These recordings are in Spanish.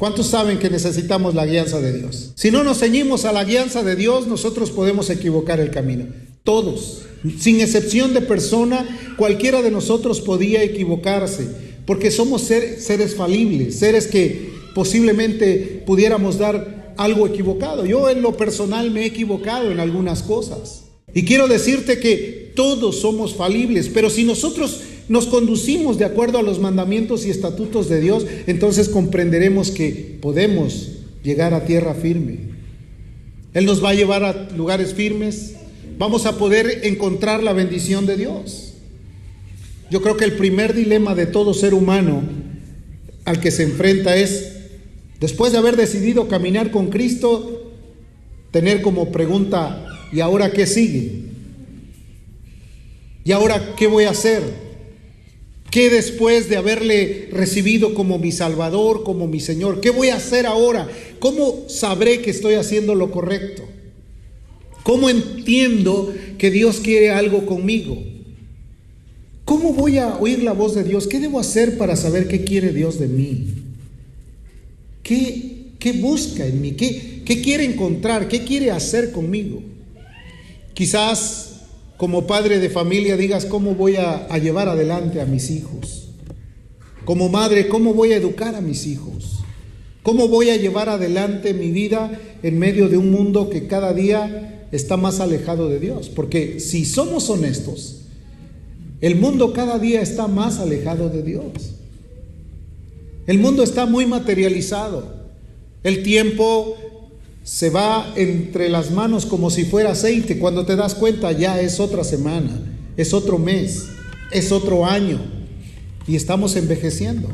¿Cuántos saben que necesitamos la guianza de Dios? Si no nos ceñimos a la guianza de Dios, nosotros podemos equivocar el camino. Todos, sin excepción de persona, cualquiera de nosotros podía equivocarse, porque somos seres falibles, seres que posiblemente pudiéramos dar algo equivocado. Yo en lo personal me he equivocado en algunas cosas. Y quiero decirte que todos somos falibles, pero si nosotros nos conducimos de acuerdo a los mandamientos y estatutos de Dios, entonces comprenderemos que podemos llegar a tierra firme. Él nos va a llevar a lugares firmes, vamos a poder encontrar la bendición de Dios. Yo creo que el primer dilema de todo ser humano al que se enfrenta es, después de haber decidido caminar con Cristo, tener como pregunta, ¿y ahora qué sigue? ¿Y ahora qué voy a hacer? ¿Qué después de haberle recibido como mi Salvador, como mi Señor? ¿Qué voy a hacer ahora? ¿Cómo sabré que estoy haciendo lo correcto? ¿Cómo entiendo que Dios quiere algo conmigo? ¿Cómo voy a oír la voz de Dios? ¿Qué debo hacer para saber qué quiere Dios de mí? ¿Qué, busca en mí? ¿Qué, ¿Qué quiere encontrar? ¿Qué quiere hacer conmigo? Quizás como padre de familia digas cómo voy a, llevar adelante a mis hijos. Como madre, cómo voy a educar a mis hijos. ¿Cómo voy a llevar adelante mi vida en medio de un mundo que cada día está más alejado de Dios? Porque si somos honestos, el mundo cada día está más alejado de Dios. El mundo está muy materializado. El tiempo se va entre las manos como si fuera aceite. Cuando te das cuenta ya es otra semana, es otro mes, es otro año y estamos envejeciendo.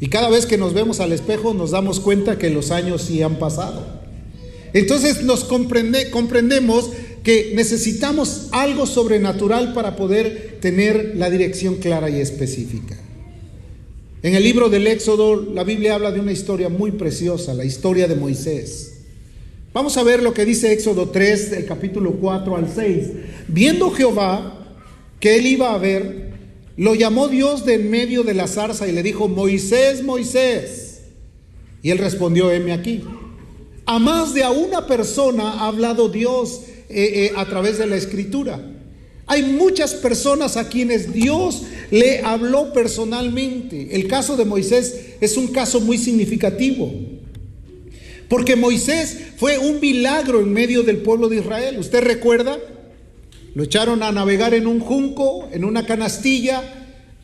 Y cada vez que nos vemos al espejo nos damos cuenta que los años sí han pasado. Entonces nos comprende, comprendemos que necesitamos algo sobrenatural para poder tener la dirección clara y específica. En el libro del Éxodo la Biblia habla de una historia muy preciosa, la historia de Moisés. Vamos a ver lo que dice Éxodo 3, del capítulo 4 al 6. Viendo Jehová que él iba a ver, lo llamó Dios de en medio de la zarza y le dijo, Moisés, Moisés. Y él respondió, heme aquí. A más de a una persona ha hablado Dios eh, eh, a través de la escritura. Hay muchas personas a quienes Dios le habló personalmente. El caso de Moisés es un caso muy significativo. Porque Moisés fue un milagro en medio del pueblo de Israel. ¿Usted recuerda? Lo echaron a navegar en un junco, en una canastilla,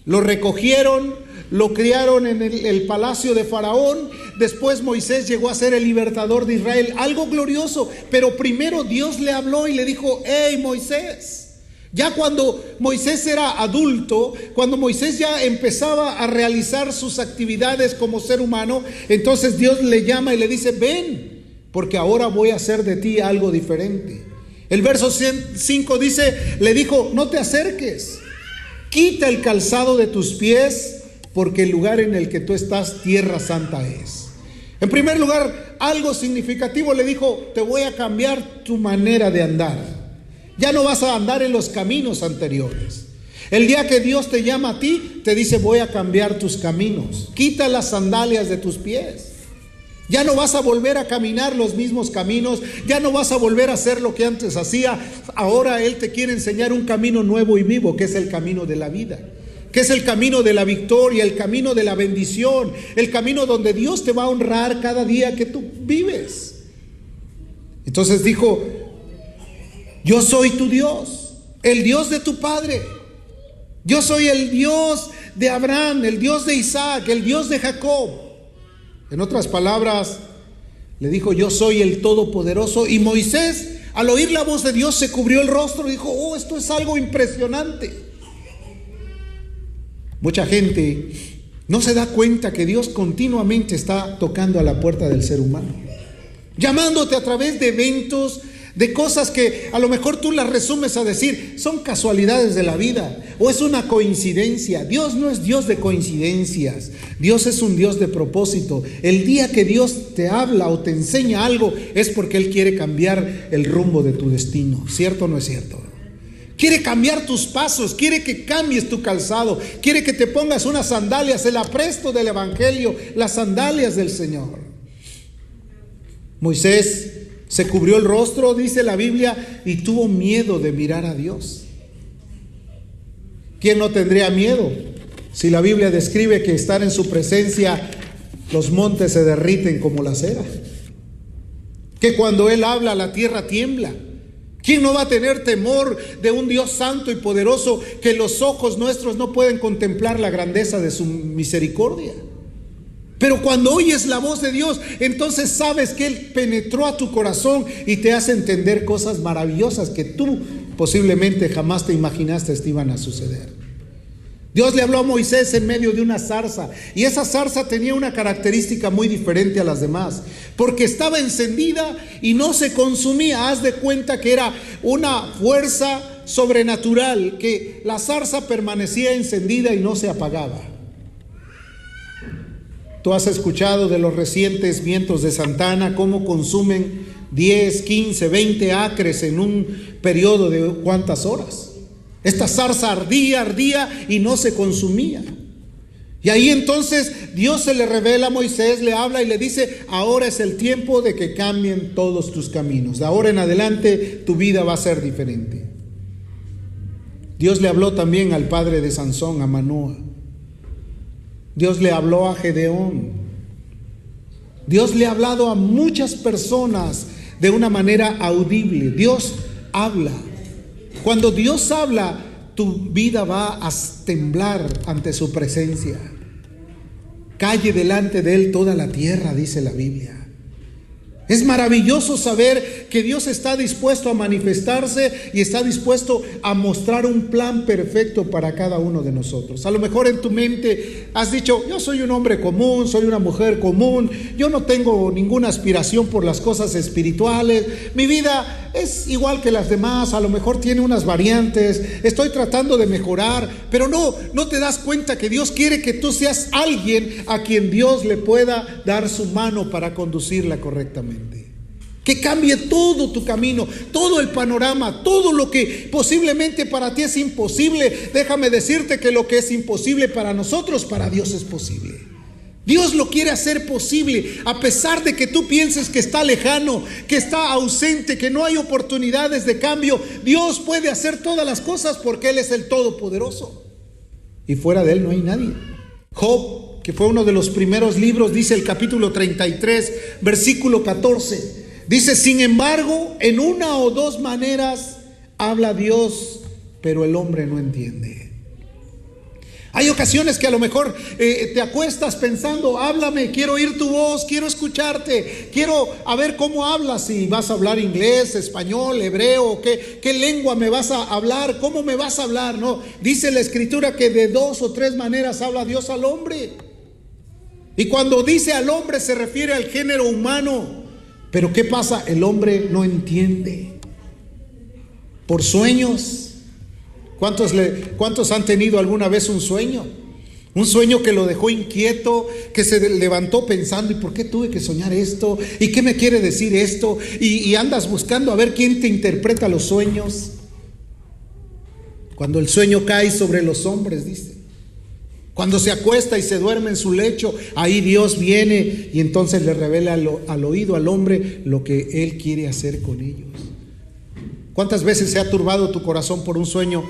lo recogieron, lo criaron en el, palacio de Faraón. Después Moisés llegó a ser el libertador de Israel. Algo glorioso. Pero primero Dios le habló y le dijo, hey Moisés. Ya cuando Moisés era adulto, cuando Moisés ya empezaba a realizar sus actividades como ser humano, entonces Dios le llama y le dice, ven, porque ahora voy a hacer de ti algo diferente. El verso 5 dice, le dijo, no te acerques, quita el calzado de tus pies, porque el lugar en el que tú estás, tierra santa es. En primer lugar, algo significativo le dijo, te voy a cambiar tu manera de andar. Ya no vas a andar en los caminos anteriores. El día que Dios te llama a ti, te dice, voy a cambiar tus caminos. Quita las sandalias de tus pies. Ya no vas a volver a caminar los mismos caminos, ya no vas a volver a hacer lo que antes hacía. Ahora Él te quiere enseñar un camino nuevo y vivo, que es el camino de la vida, que es el camino de la victoria, el camino de la bendición, el camino donde Dios te va a honrar cada día que tú vives. Entonces dijo, yo soy tu Dios, el Dios de tu Padre. Yo soy el Dios de Abraham, el Dios de Isaac, el Dios de Jacob. En otras palabras, le dijo, yo soy el Todopoderoso. Y Moisés, al oír la voz de Dios, se cubrió el rostro y dijo, oh, esto es algo impresionante. Mucha gente no se da cuenta que Dios continuamente está tocando a la puerta del ser humano, llamándote a través de eventos, de cosas que a lo mejor tú las resumes a decir, son casualidades de la vida o es una coincidencia. Dios no es Dios de coincidencias, Dios es un Dios de propósito. El día que Dios te habla o te enseña algo es porque Él quiere cambiar el rumbo de tu destino, ¿cierto o no es cierto? Quiere cambiar tus pasos, quiere que cambies tu calzado, quiere que te pongas unas sandalias, el apresto del Evangelio, las sandalias del Señor. Moisés se cubrió el rostro, dice la Biblia, y tuvo miedo de mirar a Dios. ¿Quién no tendría miedo si la Biblia describe que estar en su presencia los montes se derriten como la cera? Que cuando Él habla la tierra tiembla. ¿Quién no va a tener temor de un Dios santo y poderoso que los ojos nuestros no pueden contemplar la grandeza de su misericordia? Pero cuando oyes la voz de Dios, entonces sabes que Él penetró a tu corazón y te hace entender cosas maravillosas que tú posiblemente jamás te imaginaste que iban a suceder. Dios le habló a Moisés en medio de una zarza y esa zarza tenía una característica muy diferente a las demás, porque estaba encendida y no se consumía. Haz de cuenta que era una fuerza sobrenatural, que la zarza permanecía encendida y no se apagaba. Tú has escuchado de los recientes vientos de Santana, cómo consumen 10, 15, 20 acres en un periodo de cuántas horas. Esta zarza ardía, ardía y no se consumía. Y ahí entonces Dios se le revela a Moisés, le habla y le dice, ahora es el tiempo de que cambien todos tus caminos. De ahora en adelante tu vida va a ser diferente. Dios le habló también al padre de Sansón, a Manoa. Dios le habló a Gedeón. Dios le ha hablado a muchas personas de una manera audible. Dios habla. Cuando Dios habla, tu vida va a temblar ante su presencia. Calle delante de Él toda la tierra, dice la Biblia. Es maravilloso saber que Dios está dispuesto a manifestarse y está dispuesto a mostrar un plan perfecto para cada uno de nosotros. A lo mejor en tu mente has dicho, yo soy un hombre común, soy una mujer común, yo no tengo ninguna aspiración por las cosas espirituales, mi vida es igual que las demás, a lo mejor tiene unas variantes, estoy tratando de mejorar, pero no, no te das cuenta que Dios quiere que tú seas alguien a quien Dios le pueda dar su mano para conducirla correctamente. Que cambie todo tu camino, todo el panorama, todo lo que posiblemente para ti es imposible. Déjame decirte que lo que es imposible para nosotros, para Dios es posible. Dios lo quiere hacer posible, a pesar de que tú pienses que está lejano, que está ausente, que no hay oportunidades de cambio. Dios puede hacer todas las cosas porque Él es el Todopoderoso. Y fuera de Él no hay nadie. Job, que fue uno de los primeros libros, dice el capítulo 33, versículo 14. Dice, sin embargo, en una o dos maneras habla Dios, pero el hombre no entiende. Hay ocasiones que a lo mejor eh, te acuestas pensando, háblame, quiero oír tu voz, quiero escucharte, quiero a ver cómo hablas, si vas a hablar inglés, español, hebreo, qué, qué lengua me vas a hablar, cómo me vas a hablar. No, dice la escritura que de dos o tres maneras habla Dios al hombre. Y cuando dice al hombre se refiere al género humano. Pero ¿qué pasa? El hombre no entiende. Por sueños. ¿Cuántos, le, ¿Cuántos han tenido alguna vez un sueño? Un sueño que lo dejó inquieto, que se levantó pensando, ¿y por qué tuve que soñar esto? ¿Y qué me quiere decir esto? Y, y, andas buscando a ver quién te interpreta los sueños. Cuando el sueño cae sobre los hombres, dice. Cuando se acuesta y se duerme en su lecho, ahí Dios viene y entonces le revela al, oído al hombre lo que Él quiere hacer con ellos. ¿Cuántas veces se ha turbado tu corazón por un sueño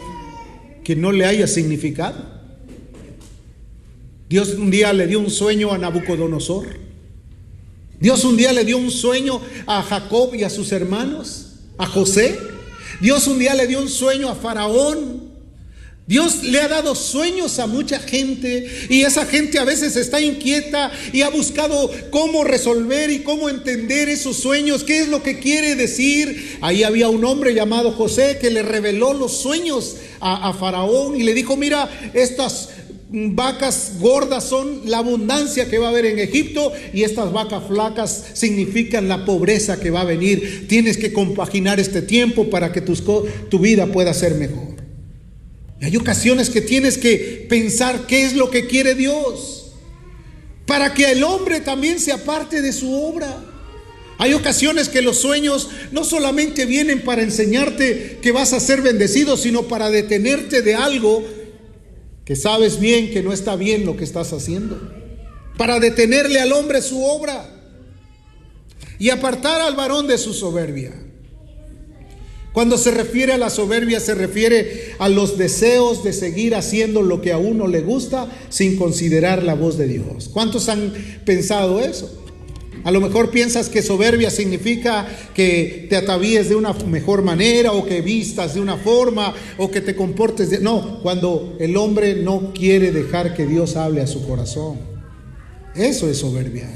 que no le haya significado? Dios un día le dio un sueño a Nabucodonosor. Dios un día le dio un sueño a Jacob y a sus hermanos, a José. Dios un día le dio un sueño a Faraón. Dios le ha dado sueños a mucha gente y esa gente a veces está inquieta y ha buscado cómo resolver y cómo entender esos sueños, qué es lo que quiere decir. Ahí había un hombre llamado José que le reveló los sueños a, Faraón y le dijo, mira, estas vacas gordas son la abundancia que va a haber en Egipto y estas vacas flacas significan la pobreza que va a venir. Tienes que compaginar este tiempo para que tu vida pueda ser mejor. Hay ocasiones que tienes que pensar qué es lo que quiere Dios. Para que el hombre también se aparte de su obra. Hay ocasiones que los sueños no solamente vienen para enseñarte que vas a ser bendecido, sino para detenerte de algo que sabes bien que no está bien lo que estás haciendo. Para detenerle al hombre su obra y apartar al varón de su soberbia. Cuando se refiere a la soberbia se refiere a los deseos de seguir haciendo lo que a uno le gusta sin considerar la voz de Dios. ¿Cuántos han pensado eso? A lo mejor piensas que soberbia significa que te atavíes de una mejor manera o que vistas de una forma o que te comportes de... No, cuando el hombre no quiere dejar que Dios hable a su corazón. Eso es soberbia.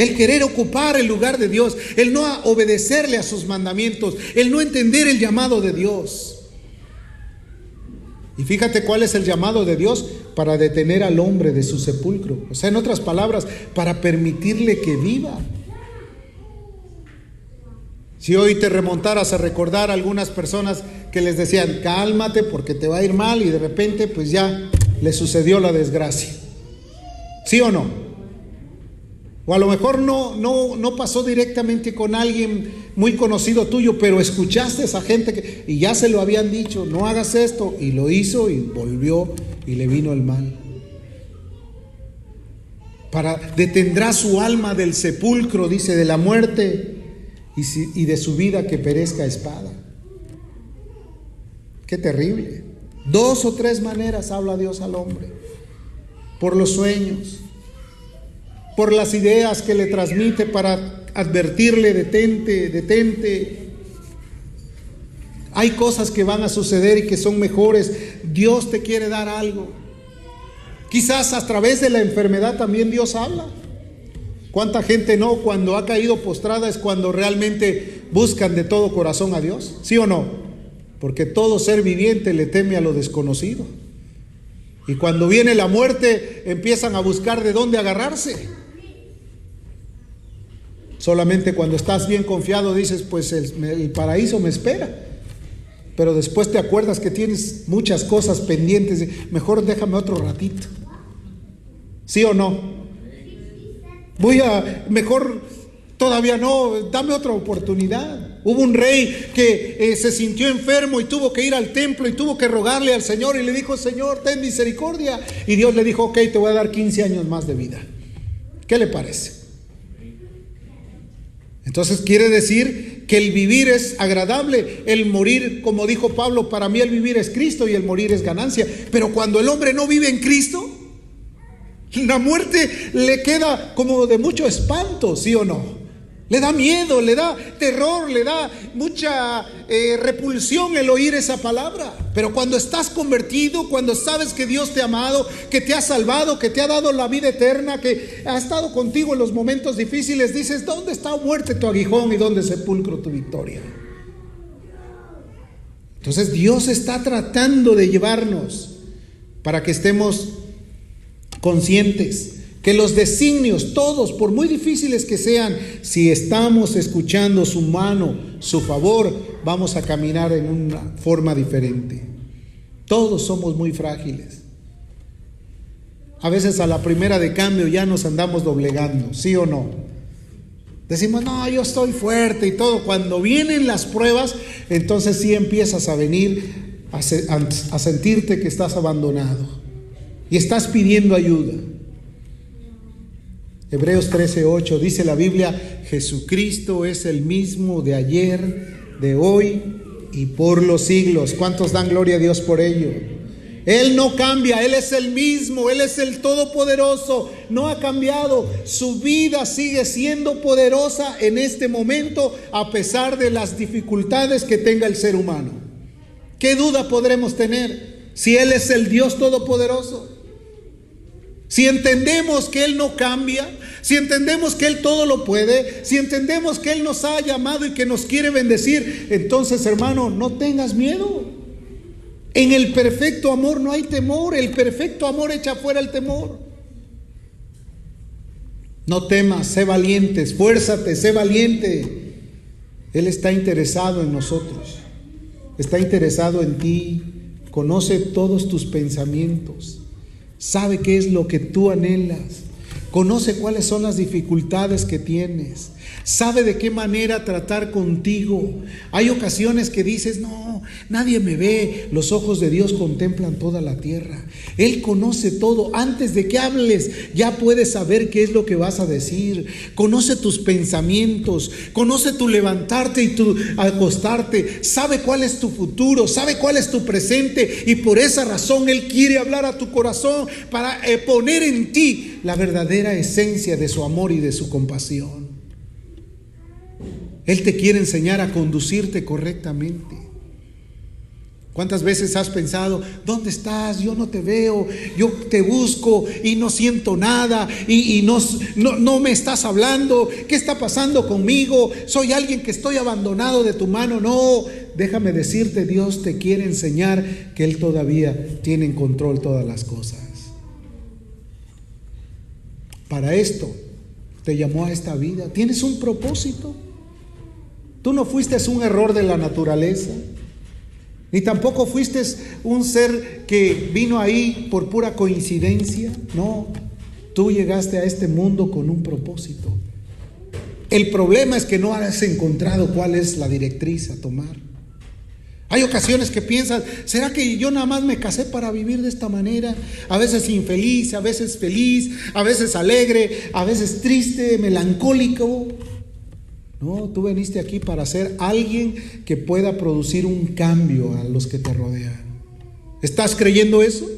El querer ocupar el lugar de Dios, el no obedecerle a sus mandamientos, el no entender el llamado de Dios. Y fíjate cuál es el llamado de Dios para detener al hombre de su sepulcro. O sea, en otras palabras, para permitirle que viva. Si hoy te remontaras a recordar a algunas personas que les decían, cálmate porque te va a ir mal y de repente pues ya le sucedió la desgracia. ¿Sí o no? O a lo mejor no, no, no pasó directamente con alguien muy conocido tuyo, pero escuchaste a esa gente que, y ya se lo habían dicho, no hagas esto, y lo hizo y volvió y le vino el mal. Para detendrá su alma del sepulcro, dice, de la muerte y, y de su vida que perezca espada. Qué terrible. Dos o tres maneras habla Dios al hombre. Por los sueños, por las ideas que le transmite para advertirle, detente, detente. Hay cosas que van a suceder y que son mejores. Dios te quiere dar algo. Quizás a través de la enfermedad también Dios habla. ¿Cuánta gente no cuando ha caído postrada es cuando realmente buscan de todo corazón a Dios? ¿Sí o no? Porque todo ser viviente le teme a lo desconocido. Y cuando viene la muerte empiezan a buscar de dónde agarrarse. Solamente cuando estás bien confiado dices, pues el, paraíso me espera. Pero después te acuerdas que tienes muchas cosas pendientes. Mejor déjame otro ratito. ¿Sí o no? Voy a, mejor todavía no, dame otra oportunidad. Hubo un rey que eh, se sintió enfermo y tuvo que ir al templo y tuvo que rogarle al Señor y le dijo, Señor, ten misericordia. Y Dios le dijo, ok, te voy a dar 15 años más de vida. ¿Qué le parece? Entonces quiere decir que el vivir es agradable, el morir, como dijo Pablo, para mí el vivir es Cristo y el morir es ganancia. Pero cuando el hombre no vive en Cristo, la muerte le queda como de mucho espanto, ¿sí o no? Le da miedo, le da terror, le da mucha eh, repulsión el oír esa palabra. Pero cuando estás convertido, cuando sabes que Dios te ha amado, que te ha salvado, que te ha dado la vida eterna, que ha estado contigo en los momentos difíciles, dices, ¿dónde está muerte tu aguijón y dónde sepulcro tu victoria? Entonces Dios está tratando de llevarnos para que estemos conscientes que los designios, todos, por muy difíciles que sean, si estamos escuchando su mano, su favor, vamos a caminar en una forma diferente. Todos somos muy frágiles. A veces a la primera de cambio ya nos andamos doblegando, ¿sí o no? Decimos, no, yo estoy fuerte y todo. Cuando vienen las pruebas, entonces sí empiezas a venir a, a sentirte que estás abandonado y estás pidiendo ayuda. Hebreos 13:8 dice la Biblia, Jesucristo es el mismo de ayer, de hoy y por los siglos. ¿Cuántos dan gloria a Dios por ello? Él no cambia, Él es el mismo, Él es el Todopoderoso, no ha cambiado. Su vida sigue siendo poderosa en este momento a pesar de las dificultades que tenga el ser humano. ¿Qué duda podremos tener si Él es el Dios Todopoderoso? Si entendemos que Él no cambia, si entendemos que Él todo lo puede, si entendemos que Él nos ha llamado y que nos quiere bendecir, entonces hermano, no tengas miedo. En el perfecto amor no hay temor, el perfecto amor echa fuera el temor. No temas, sé valiente, esfuérzate, sé valiente. Él está interesado en nosotros, está interesado en ti, conoce todos tus pensamientos sabe qué es lo que tú anhelas, conoce cuáles son las dificultades que tienes, sabe de qué manera tratar contigo. Hay ocasiones que dices, no, nadie me ve. Los ojos de Dios contemplan toda la tierra. Él conoce todo. Antes de que hables, ya puedes saber qué es lo que vas a decir. Conoce tus pensamientos, conoce tu levantarte y tu acostarte. Sabe cuál es tu futuro, sabe cuál es tu presente. Y por esa razón Él quiere hablar a tu corazón para eh, poner en ti la verdadera esencia de su amor y de su compasión. Él te quiere enseñar a conducirte correctamente. ¿Cuántas veces has pensado, ¿dónde estás? Yo no te veo, yo te busco y no siento nada y, no, no, me estás hablando? ¿Qué está pasando conmigo? ¿Soy alguien que estoy abandonado de tu mano? No, déjame decirte, Dios te quiere enseñar que Él todavía tiene en control todas las cosas. Para esto te llamó a esta vida. ¿Tienes un propósito? Tú no fuiste un error de la naturaleza, ni tampoco fuiste un ser que vino ahí por pura coincidencia. No, tú llegaste a este mundo con un propósito. El problema es que no has encontrado cuál es la directriz a tomar. Hay ocasiones que piensas, ¿será que yo nada más me casé para vivir de esta manera? A veces infeliz, a veces feliz, a veces alegre, a veces triste, melancólico. No, tú veniste aquí para ser alguien que pueda producir un cambio a los que te rodean. ¿Estás creyendo eso?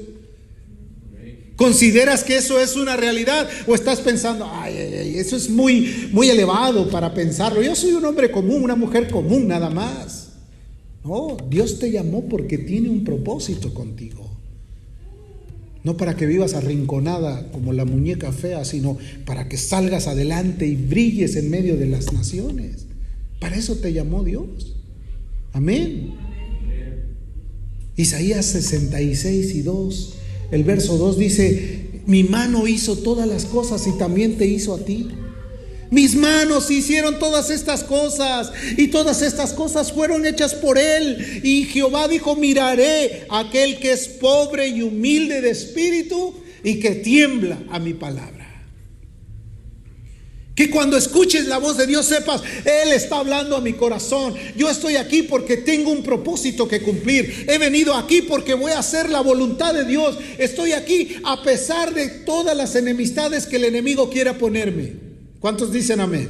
¿Consideras que eso es una realidad? ¿O estás pensando, ay, ay, eso es muy, muy elevado para pensarlo? Yo soy un hombre común, una mujer común, nada más. No, Dios te llamó porque tiene un propósito contigo. No para que vivas arrinconada como la muñeca fea, sino para que salgas adelante y brilles en medio de las naciones. Para eso te llamó Dios. Amén. Isaías 66 y 2, el verso 2 dice, mi mano hizo todas las cosas y también te hizo a ti. Mis manos hicieron todas estas cosas y todas estas cosas fueron hechas por Él. Y Jehová dijo, miraré a aquel que es pobre y humilde de espíritu y que tiembla a mi palabra. Que cuando escuches la voz de Dios sepas, Él está hablando a mi corazón. Yo estoy aquí porque tengo un propósito que cumplir. He venido aquí porque voy a hacer la voluntad de Dios. Estoy aquí a pesar de todas las enemistades que el enemigo quiera ponerme. ¿Cuántos dicen amén?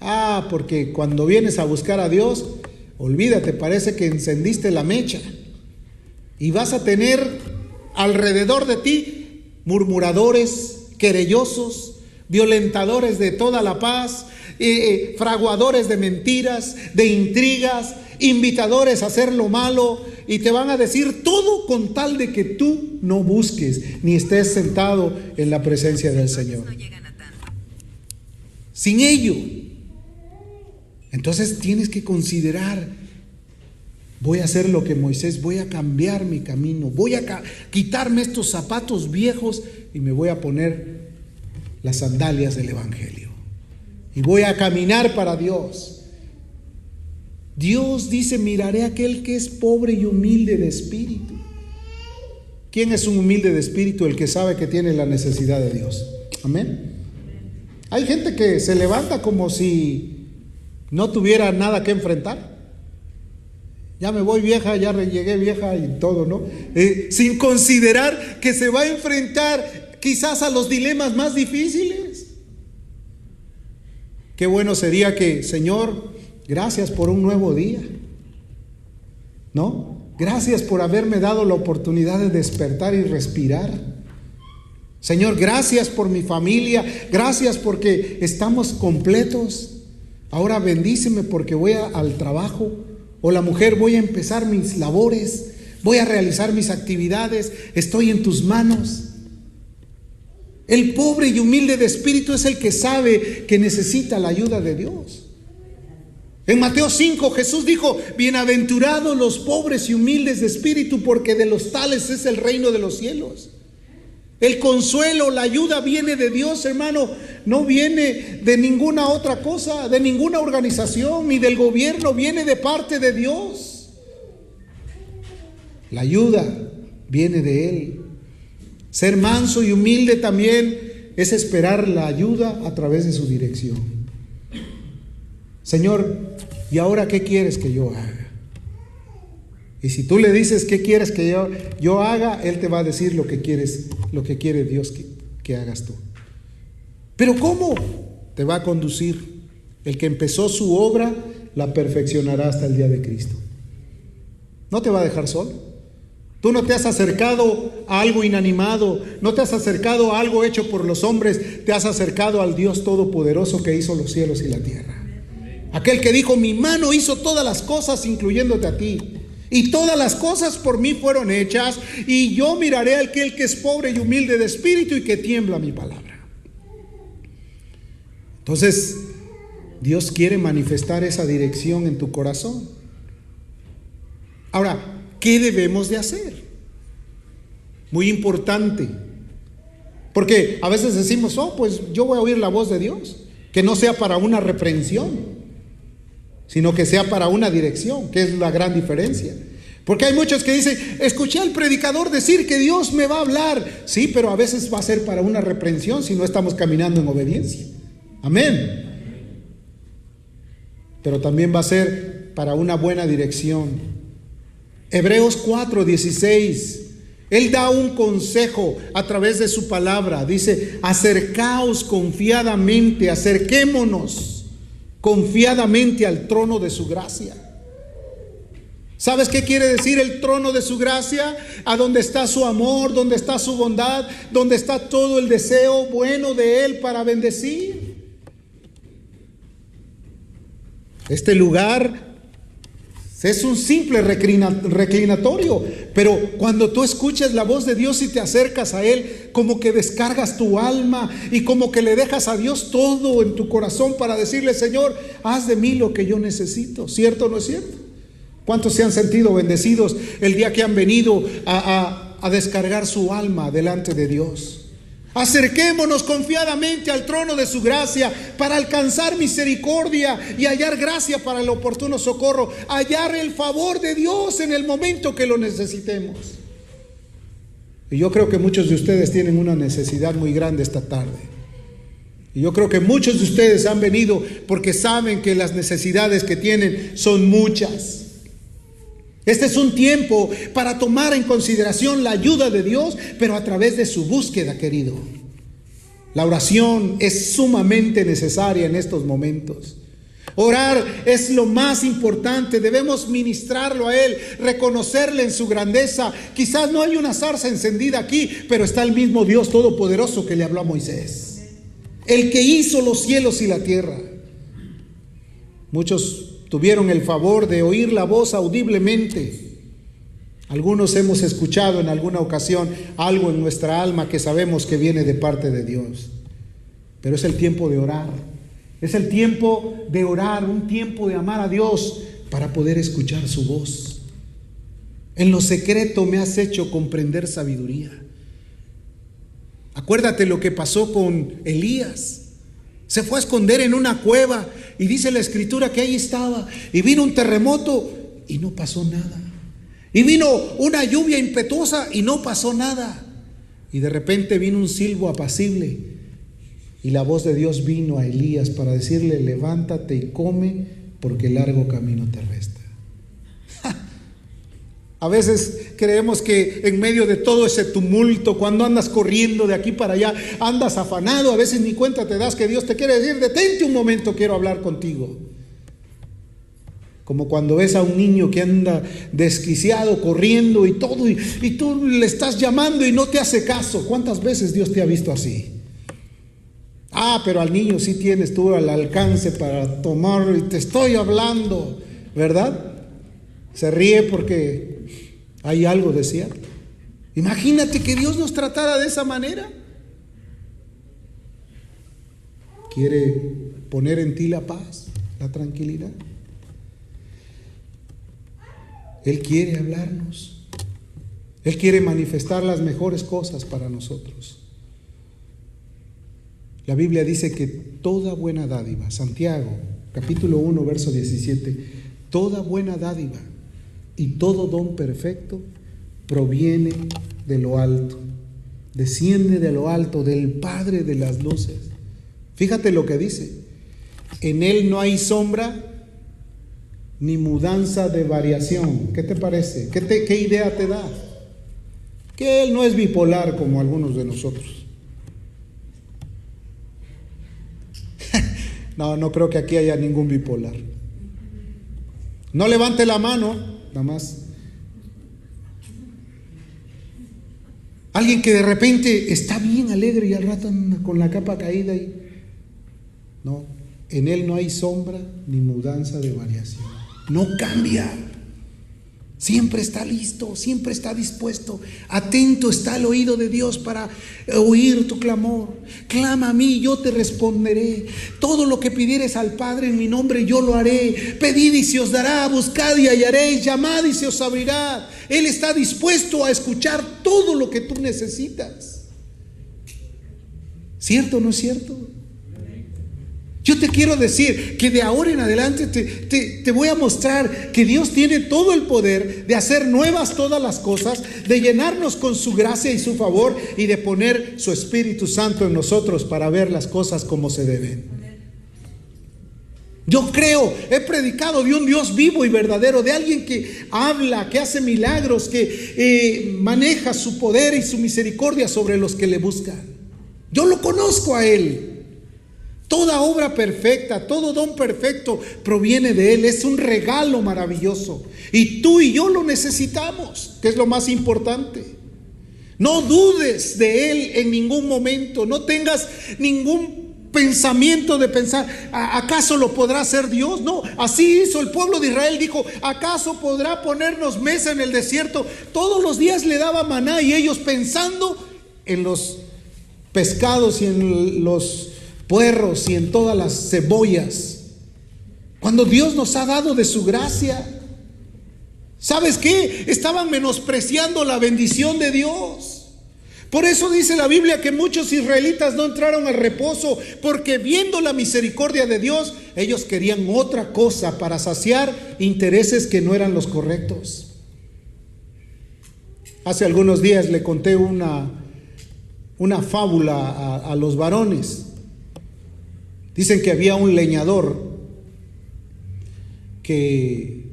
Ah, porque cuando vienes a buscar a Dios, olvídate, parece que encendiste la mecha y vas a tener alrededor de ti murmuradores, querellosos, violentadores de toda la paz, eh, eh, fraguadores de mentiras, de intrigas, invitadores a hacer lo malo y te van a decir todo con tal de que tú no busques ni estés sentado en la presencia del Señor sin ello. Entonces tienes que considerar, voy a hacer lo que Moisés, voy a cambiar mi camino, voy a quitarme estos zapatos viejos y me voy a poner las sandalias del Evangelio. Y voy a caminar para Dios. Dios dice, miraré a aquel que es pobre y humilde de espíritu. ¿Quién es un humilde de espíritu? El que sabe que tiene la necesidad de Dios. Amén. Hay gente que se levanta como si no tuviera nada que enfrentar. Ya me voy vieja, ya llegué vieja y todo, ¿no? Eh, sin considerar que se va a enfrentar quizás a los dilemas más difíciles. Qué bueno sería que, Señor, gracias por un nuevo día. ¿No? Gracias por haberme dado la oportunidad de despertar y respirar. Señor, gracias por mi familia, gracias porque estamos completos. Ahora bendíceme porque voy al trabajo o la mujer voy a empezar mis labores, voy a realizar mis actividades, estoy en tus manos. El pobre y humilde de espíritu es el que sabe que necesita la ayuda de Dios. En Mateo 5 Jesús dijo, bienaventurados los pobres y humildes de espíritu, porque de los tales es el reino de los cielos. El consuelo, la ayuda viene de Dios, hermano. No viene de ninguna otra cosa, de ninguna organización, ni del gobierno. Viene de parte de Dios. La ayuda viene de Él. Ser manso y humilde también es esperar la ayuda a través de su dirección. Señor, ¿y ahora qué quieres que yo haga? Y si tú le dices qué quieres que yo, yo haga, Él te va a decir lo que quieres, lo que quiere Dios que, hagas tú. Pero ¿cómo? Te va a conducir. El que empezó su obra la perfeccionará hasta el día de Cristo. No te va a dejar solo. Tú no te has acercado a algo inanimado, no te has acercado a algo hecho por los hombres, te has acercado al Dios Todopoderoso que hizo los cielos y la tierra. Aquel que dijo, mi mano hizo todas las cosas, incluyéndote a ti. Y todas las cosas por mí fueron hechas, y yo miraré al que es pobre y humilde de espíritu y que tiembla mi palabra. Entonces, Dios quiere manifestar esa dirección en tu corazón. Ahora, ¿qué debemos de hacer? Muy importante. Porque a veces decimos, oh, pues yo voy a oír la voz de Dios. Que no sea para una reprensión, sino que sea para una dirección, que es la gran diferencia. Porque hay muchos que dicen, escuché al predicador decir que Dios me va a hablar. Sí, pero a veces va a ser para una reprensión si no estamos caminando en obediencia. Amén. Pero también va a ser para una buena dirección. Hebreos 4, 16. Él da un consejo a través de su palabra. Dice, acercaos confiadamente, acerquémonos confiadamente al trono de su gracia. ¿Sabes qué quiere decir el trono de su gracia? A donde está su amor, donde está su bondad, donde está todo el deseo bueno de Él para bendecir. Este lugar es un simple reclinatorio, pero cuando tú escuchas la voz de Dios y te acercas a Él, como que descargas tu alma y como que le dejas a Dios todo en tu corazón para decirle, Señor, haz de mí lo que yo necesito. ¿Cierto o no es cierto? ¿Cuántos se han sentido bendecidos el día que han venido a, a descargar su alma delante de Dios? Acerquémonos confiadamente al trono de su gracia para alcanzar misericordia y hallar gracia para el oportuno socorro, hallar el favor de Dios en el momento que lo necesitemos. Y yo creo que muchos de ustedes tienen una necesidad muy grande esta tarde. Y yo creo que muchos de ustedes han venido porque saben que las necesidades que tienen son muchas. Este es un tiempo para tomar en consideración la ayuda de Dios, pero a través de su búsqueda, querido. La oración es sumamente necesaria en estos momentos. Orar es lo más importante, debemos ministrarlo a Él, reconocerle en su grandeza. Quizás no hay una zarza encendida aquí, pero está el mismo Dios Todopoderoso que le habló a Moisés. El que hizo los cielos y la tierra. Muchos tuvieron el favor de oír la voz audiblemente. Algunos hemos escuchado en alguna ocasión algo en nuestra alma que sabemos que viene de parte de Dios. Pero es el tiempo de orar. Es el tiempo de orar, un tiempo de amar a Dios para poder escuchar su voz. En lo secreto me has hecho comprender sabiduría. Acuérdate lo que pasó con Elías. Se fue a esconder en una cueva y dice la escritura que ahí estaba. Y vino un terremoto y no pasó nada. Y vino una lluvia impetuosa y no pasó nada. Y de repente vino un silbo apacible. Y la voz de Dios vino a Elías para decirle, levántate y come porque largo camino te resta. A veces creemos que en medio de todo ese tumulto, cuando andas corriendo de aquí para allá, andas afanado, a veces ni cuenta te das que Dios te quiere decir, detente un momento, quiero hablar contigo. Como cuando ves a un niño que anda desquiciado, corriendo y todo, y, tú le estás llamando y no te hace caso. ¿Cuántas veces Dios te ha visto así? Ah, pero al niño sí tienes tú al alcance para tomarlo y te estoy hablando, ¿verdad? Se ríe porque hay algo de cierto. Imagínate que Dios nos tratara de esa manera. Quiere poner en ti la paz, la tranquilidad. Él quiere hablarnos. Él quiere manifestar las mejores cosas para nosotros. La Biblia dice que toda buena dádiva, Santiago capítulo 1, verso 17, toda buena dádiva y todo don perfecto proviene de lo alto, desciende de lo alto, del Padre de las luces. Fíjate lo que dice. En Él no hay sombra ni mudanza de variación. ¿Qué te parece? ¿Qué, qué idea te da? Que Él no es bipolar como algunos de nosotros. no, no creo que aquí haya ningún bipolar. No levante la mano, nada más. Alguien que de repente está bien alegre y al rato con la capa caída y no, en él no hay sombra ni mudanza de variación. No cambia. Siempre está listo, siempre está dispuesto. Atento está el oído de Dios para oír tu clamor. Clama a mí, yo te responderé. Todo lo que pidieres al Padre en mi nombre, yo lo haré. Pedid y se os dará, buscad y hallaréis, llamad y se os abrirá. Él está dispuesto a escuchar todo lo que tú necesitas. ¿Cierto o no es cierto? Yo te quiero decir que de ahora en adelante te, voy a mostrar que Dios tiene todo el poder de hacer nuevas todas las cosas, de llenarnos con su gracia y su favor y de poner su Espíritu Santo en nosotros para ver las cosas como se deben. Yo creo, he predicado de un Dios vivo y verdadero, de alguien que habla, que hace milagros, que eh, maneja su poder y su misericordia sobre los que le buscan. Yo lo conozco a Él. Toda obra perfecta, todo don perfecto proviene de Él. Es un regalo maravilloso. Y tú y yo lo necesitamos, que es lo más importante. No dudes de Él en ningún momento. No tengas ningún pensamiento de pensar, ¿acaso lo podrá hacer Dios? No, así hizo el pueblo de Israel. Dijo, ¿acaso podrá ponernos mesa en el desierto? Todos los días le daba maná y ellos pensando en los pescados y en los puerros y en todas las cebollas. Cuando Dios nos ha dado de su gracia. ¿Sabes qué? Estaban menospreciando la bendición de Dios. Por eso dice la Biblia que muchos israelitas no entraron al reposo, porque viendo la misericordia de Dios, ellos querían otra cosa para saciar intereses que no eran los correctos. Hace algunos días le conté una, una fábula a, a los varones. Dicen que había un leñador que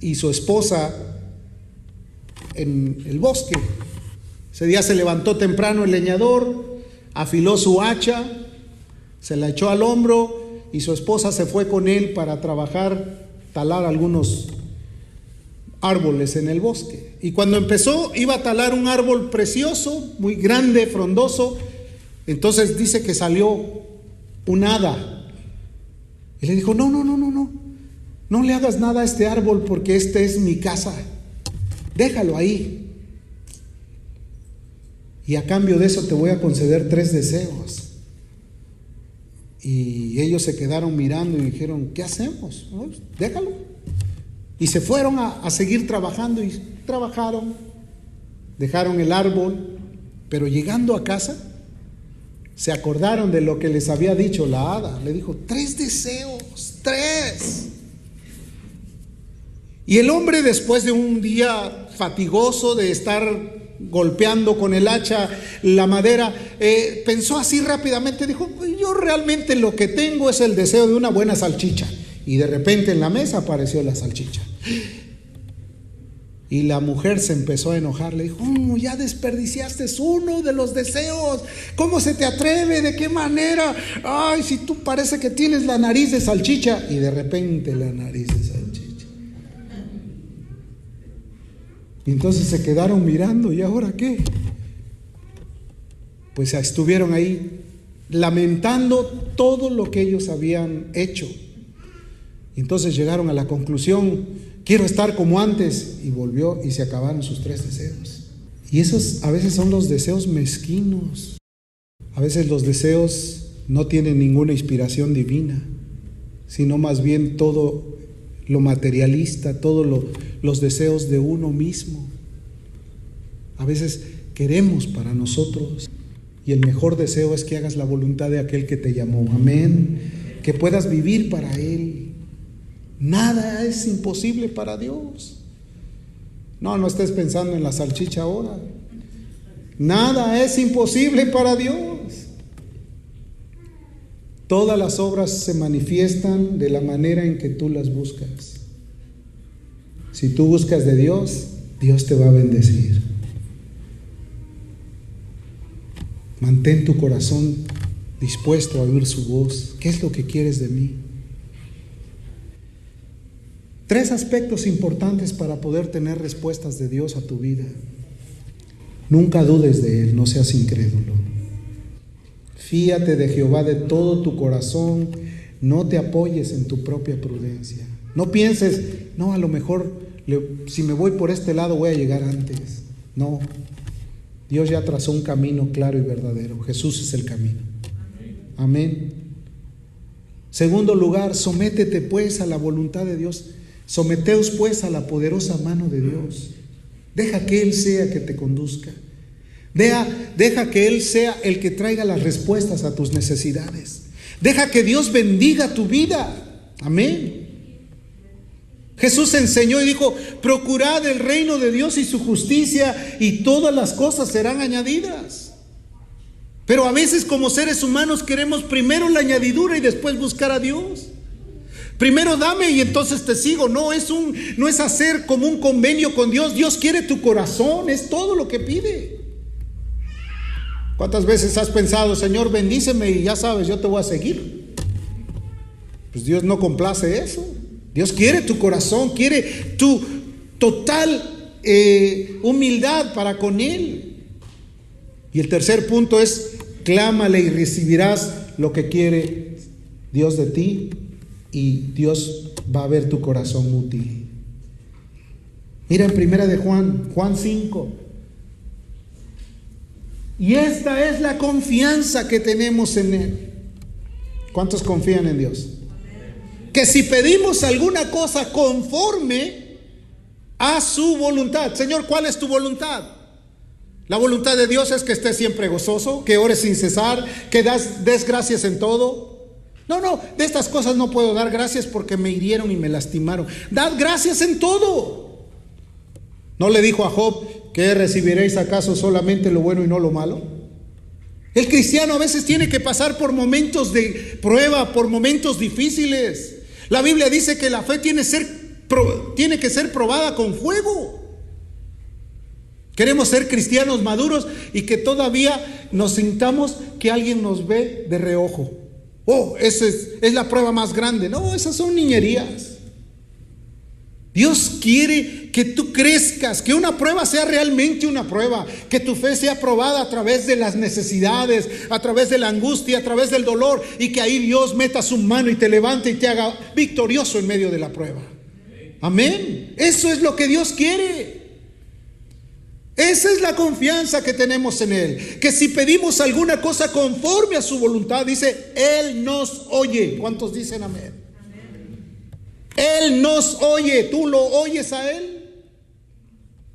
y su esposa en el bosque. Ese día se levantó temprano el leñador, afiló su hacha, se la echó al hombro y su esposa se fue con él para trabajar, talar algunos árboles en el bosque. Y cuando empezó iba a talar un árbol precioso, muy grande, frondoso, entonces dice que salió un hada. Y le dijo, no, no, no, no, no, no le hagas nada a este árbol porque este es mi casa. Déjalo ahí. Y a cambio de eso te voy a conceder tres deseos. Y ellos se quedaron mirando y dijeron, ¿qué hacemos? Pues, déjalo. Y se fueron a seguir trabajando y trabajaron, dejaron el árbol, pero llegando a casa, se acordaron de lo que les había dicho la hada. Le dijo, tres deseos, tres. Y el hombre después de un día fatigoso de estar golpeando con el hacha la madera, eh, pensó así rápidamente, dijo, yo realmente lo que tengo es el deseo de una buena salchicha. Y de repente en la mesa apareció la salchicha. Y la mujer se empezó a enojar, le dijo, oh, ya desperdiciaste uno de los deseos, ¿cómo se te atreve? ¿De qué manera? Ay, si tú parece que tienes la nariz de salchicha y de repente la nariz de salchicha. Y entonces se quedaron mirando, ¿y ahora qué? Pues estuvieron ahí lamentando todo lo que ellos habían hecho. Entonces llegaron a la conclusión, quiero estar como antes. Y volvió y se acabaron sus tres deseos. Y esos a veces son los deseos mezquinos. A veces los deseos no tienen ninguna inspiración divina, sino más bien todo lo materialista, todos los deseos de uno mismo. A veces queremos para nosotros y el mejor deseo es que hagas la voluntad de aquel que te llamó. Amén. Que puedas vivir para Él Nada es imposible para Dios. No, no estés pensando en la salchicha ahora. Nada es imposible para Dios. Todas las obras se manifiestan de la manera en que tú las buscas. Si tú buscas de Dios, Dios te va a bendecir. Mantén tu corazón dispuesto a oír su voz. ¿Qué es lo que quieres de mí? Tres aspectos importantes para poder tener respuestas de Dios a tu vida. Nunca dudes de Él, no seas incrédulo. Fíate de Jehová de todo tu corazón, no te apoyes en tu propia prudencia. No pienses, no, a lo mejor si me voy por este lado voy a llegar antes. No, Dios ya trazó un camino claro y verdadero. Jesús es el camino. Amén. Segundo lugar, sométete pues a la voluntad de Dios. Someteos pues a la poderosa mano de Dios. Deja que Él sea que te conduzca. Deja, deja que Él sea el que traiga las respuestas a tus necesidades. Deja que Dios bendiga tu vida. Amén. Jesús enseñó y dijo, procurad el reino de Dios y su justicia y todas las cosas serán añadidas. Pero a veces como seres humanos queremos primero la añadidura y después buscar a Dios. Primero dame y entonces te sigo. No es un no es hacer como un convenio con Dios. Dios quiere tu corazón, es todo lo que pide. ¿Cuántas veces has pensado, Señor, bendíceme y ya sabes, yo te voy a seguir? Pues Dios no complace eso. Dios quiere tu corazón, quiere tu total eh, humildad para con Él. Y el tercer punto es, clámale y recibirás lo que quiere Dios de ti y Dios va a ver tu corazón útil. Mira en primera de Juan, Juan 5. Y esta es la confianza que tenemos en Él. ¿Cuántos confían en Dios? Que si pedimos alguna cosa conforme a su voluntad. Señor, ¿cuál es tu voluntad? La voluntad de Dios es que estés siempre gozoso, que ores sin cesar, que das, des gracias en todo. No, no, de estas cosas no puedo dar gracias porque me hirieron y me lastimaron. Dad gracias en todo. ¿No le dijo a Job que recibiréis acaso solamente lo bueno y no lo malo? El cristiano a veces tiene que pasar por momentos de prueba, por momentos difíciles. La Biblia dice que la fe tiene, tiene que ser probada con fuego. Queremos ser cristianos maduros y que todavía nos sintamos que alguien nos ve de reojo. Oh, esa es, la prueba más grande. No, esas son niñerías. Dios quiere que tú crezcas, que una prueba sea realmente una prueba, que tu fe sea probada a través de las necesidades, a través de la angustia, a través del dolor, y que ahí Dios meta su mano y te levante y te haga victorioso en medio de la prueba. Amén. Eso es lo que Dios quiere. Esa es la confianza que tenemos en Él. Que si pedimos alguna cosa conforme a su voluntad, dice, Él nos oye. ¿Cuántos dicen amén? Él nos oye. ¿Tú lo oyes a Él?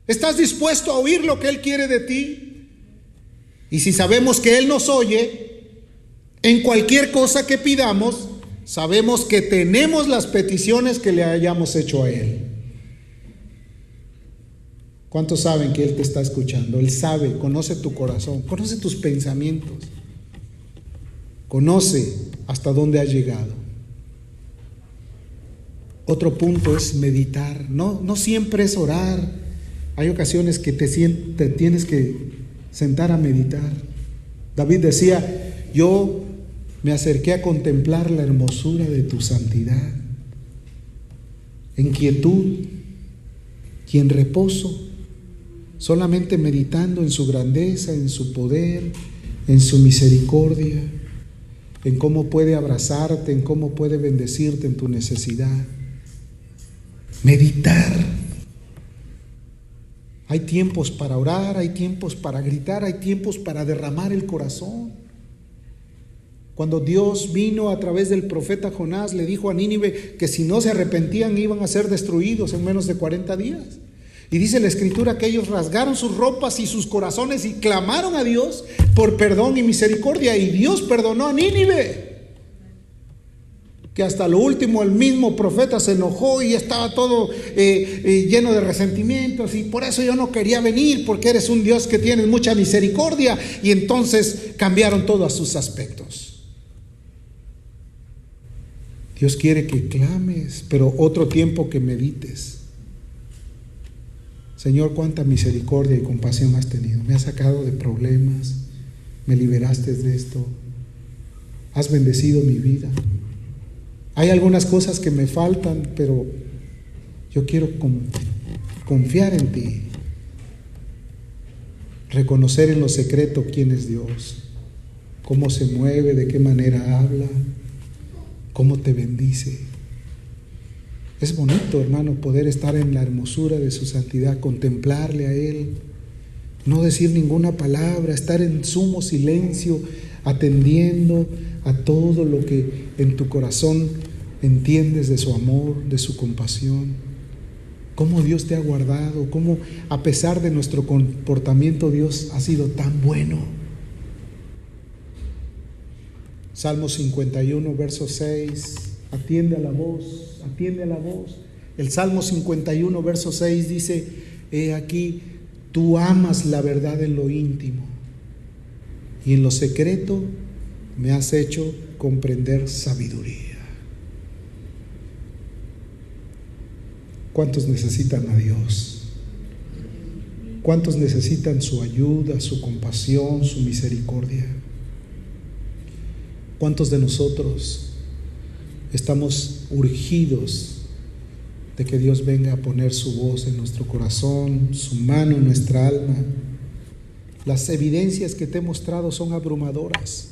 ¿Estás dispuesto a oír lo que Él quiere de ti? Y si sabemos que Él nos oye, en cualquier cosa que pidamos, sabemos que tenemos las peticiones que le hayamos hecho a Él. ¿Cuántos saben que Él te está escuchando? Él sabe, conoce tu corazón, conoce tus pensamientos, conoce hasta dónde has llegado. Otro punto es meditar. No, no siempre es orar. Hay ocasiones que te, te tienes que sentar a meditar. David decía, yo me acerqué a contemplar la hermosura de tu santidad, en quietud y en reposo solamente meditando en su grandeza, en su poder, en su misericordia, en cómo puede abrazarte, en cómo puede bendecirte en tu necesidad. Meditar. Hay tiempos para orar, hay tiempos para gritar, hay tiempos para derramar el corazón. Cuando Dios vino a través del profeta Jonás, le dijo a Nínive que si no se arrepentían iban a ser destruidos en menos de 40 días. Y dice la escritura que ellos rasgaron sus ropas y sus corazones y clamaron a Dios por perdón y misericordia. Y Dios perdonó a Nínive. que hasta lo último el mismo profeta se enojó y estaba todo eh, eh, lleno de resentimientos y por eso yo no quería venir porque eres un Dios que tiene mucha misericordia y entonces cambiaron todos sus aspectos. Dios quiere que clames, pero otro tiempo que medites. Señor, cuánta misericordia y compasión has tenido. Me has sacado de problemas, me liberaste de esto, has bendecido mi vida. Hay algunas cosas que me faltan, pero yo quiero confiar en ti. Reconocer en lo secreto quién es Dios, cómo se mueve, de qué manera habla, cómo te bendice. Es bonito, hermano, poder estar en la hermosura de su santidad, contemplarle a Él, no decir ninguna palabra, estar en sumo silencio, atendiendo a todo lo que en tu corazón entiendes de su amor, de su compasión, cómo Dios te ha guardado, cómo a pesar de nuestro comportamiento Dios ha sido tan bueno. Salmo 51, verso 6, atiende a la voz, atiende a la voz. El Salmo 51, verso 6 dice, he aquí, tú amas la verdad en lo íntimo y en lo secreto me has hecho comprender sabiduría. ¿Cuántos necesitan a Dios? ¿Cuántos necesitan su ayuda, su compasión, su misericordia? ¿Cuántos de nosotros estamos urgidos de que Dios venga a poner su voz en nuestro corazón, su mano en nuestra alma? Las evidencias que te he mostrado son abrumadoras.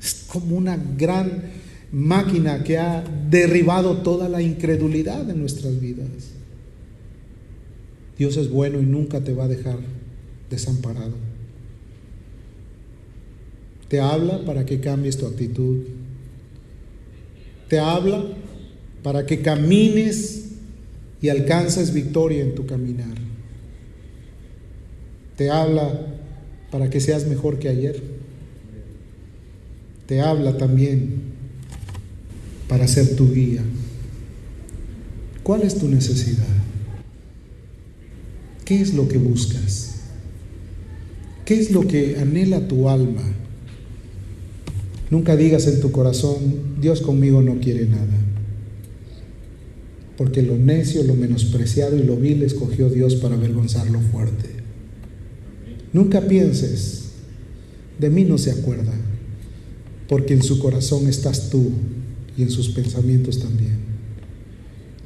Es como una gran máquina que ha derribado toda la incredulidad en nuestras vidas. Dios es bueno y nunca te va a dejar desamparado. Te habla para que cambies tu actitud. Te habla para que camines y alcances victoria en tu caminar. Te habla para que seas mejor que ayer. Te habla también para ser tu guía. ¿Cuál es tu necesidad? ¿Qué es lo que buscas? ¿Qué es lo que anhela tu alma? Nunca digas en tu corazón, Dios conmigo no quiere nada. Porque lo necio, lo menospreciado y lo vil escogió Dios para avergonzar lo fuerte. Nunca pienses, de mí no se acuerda, porque en su corazón estás tú y en sus pensamientos también.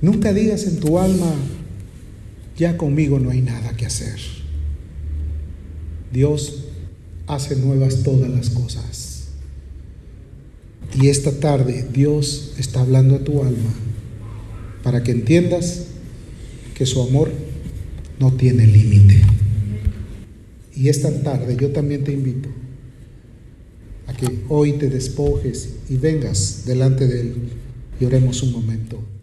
Nunca digas en tu alma, ya conmigo no hay nada que hacer. Dios hace nuevas todas las cosas. Y esta tarde Dios está hablando a tu alma para que entiendas que su amor no tiene límite. Y esta tarde yo también te invito a que hoy te despojes y vengas delante de Él y oremos un momento.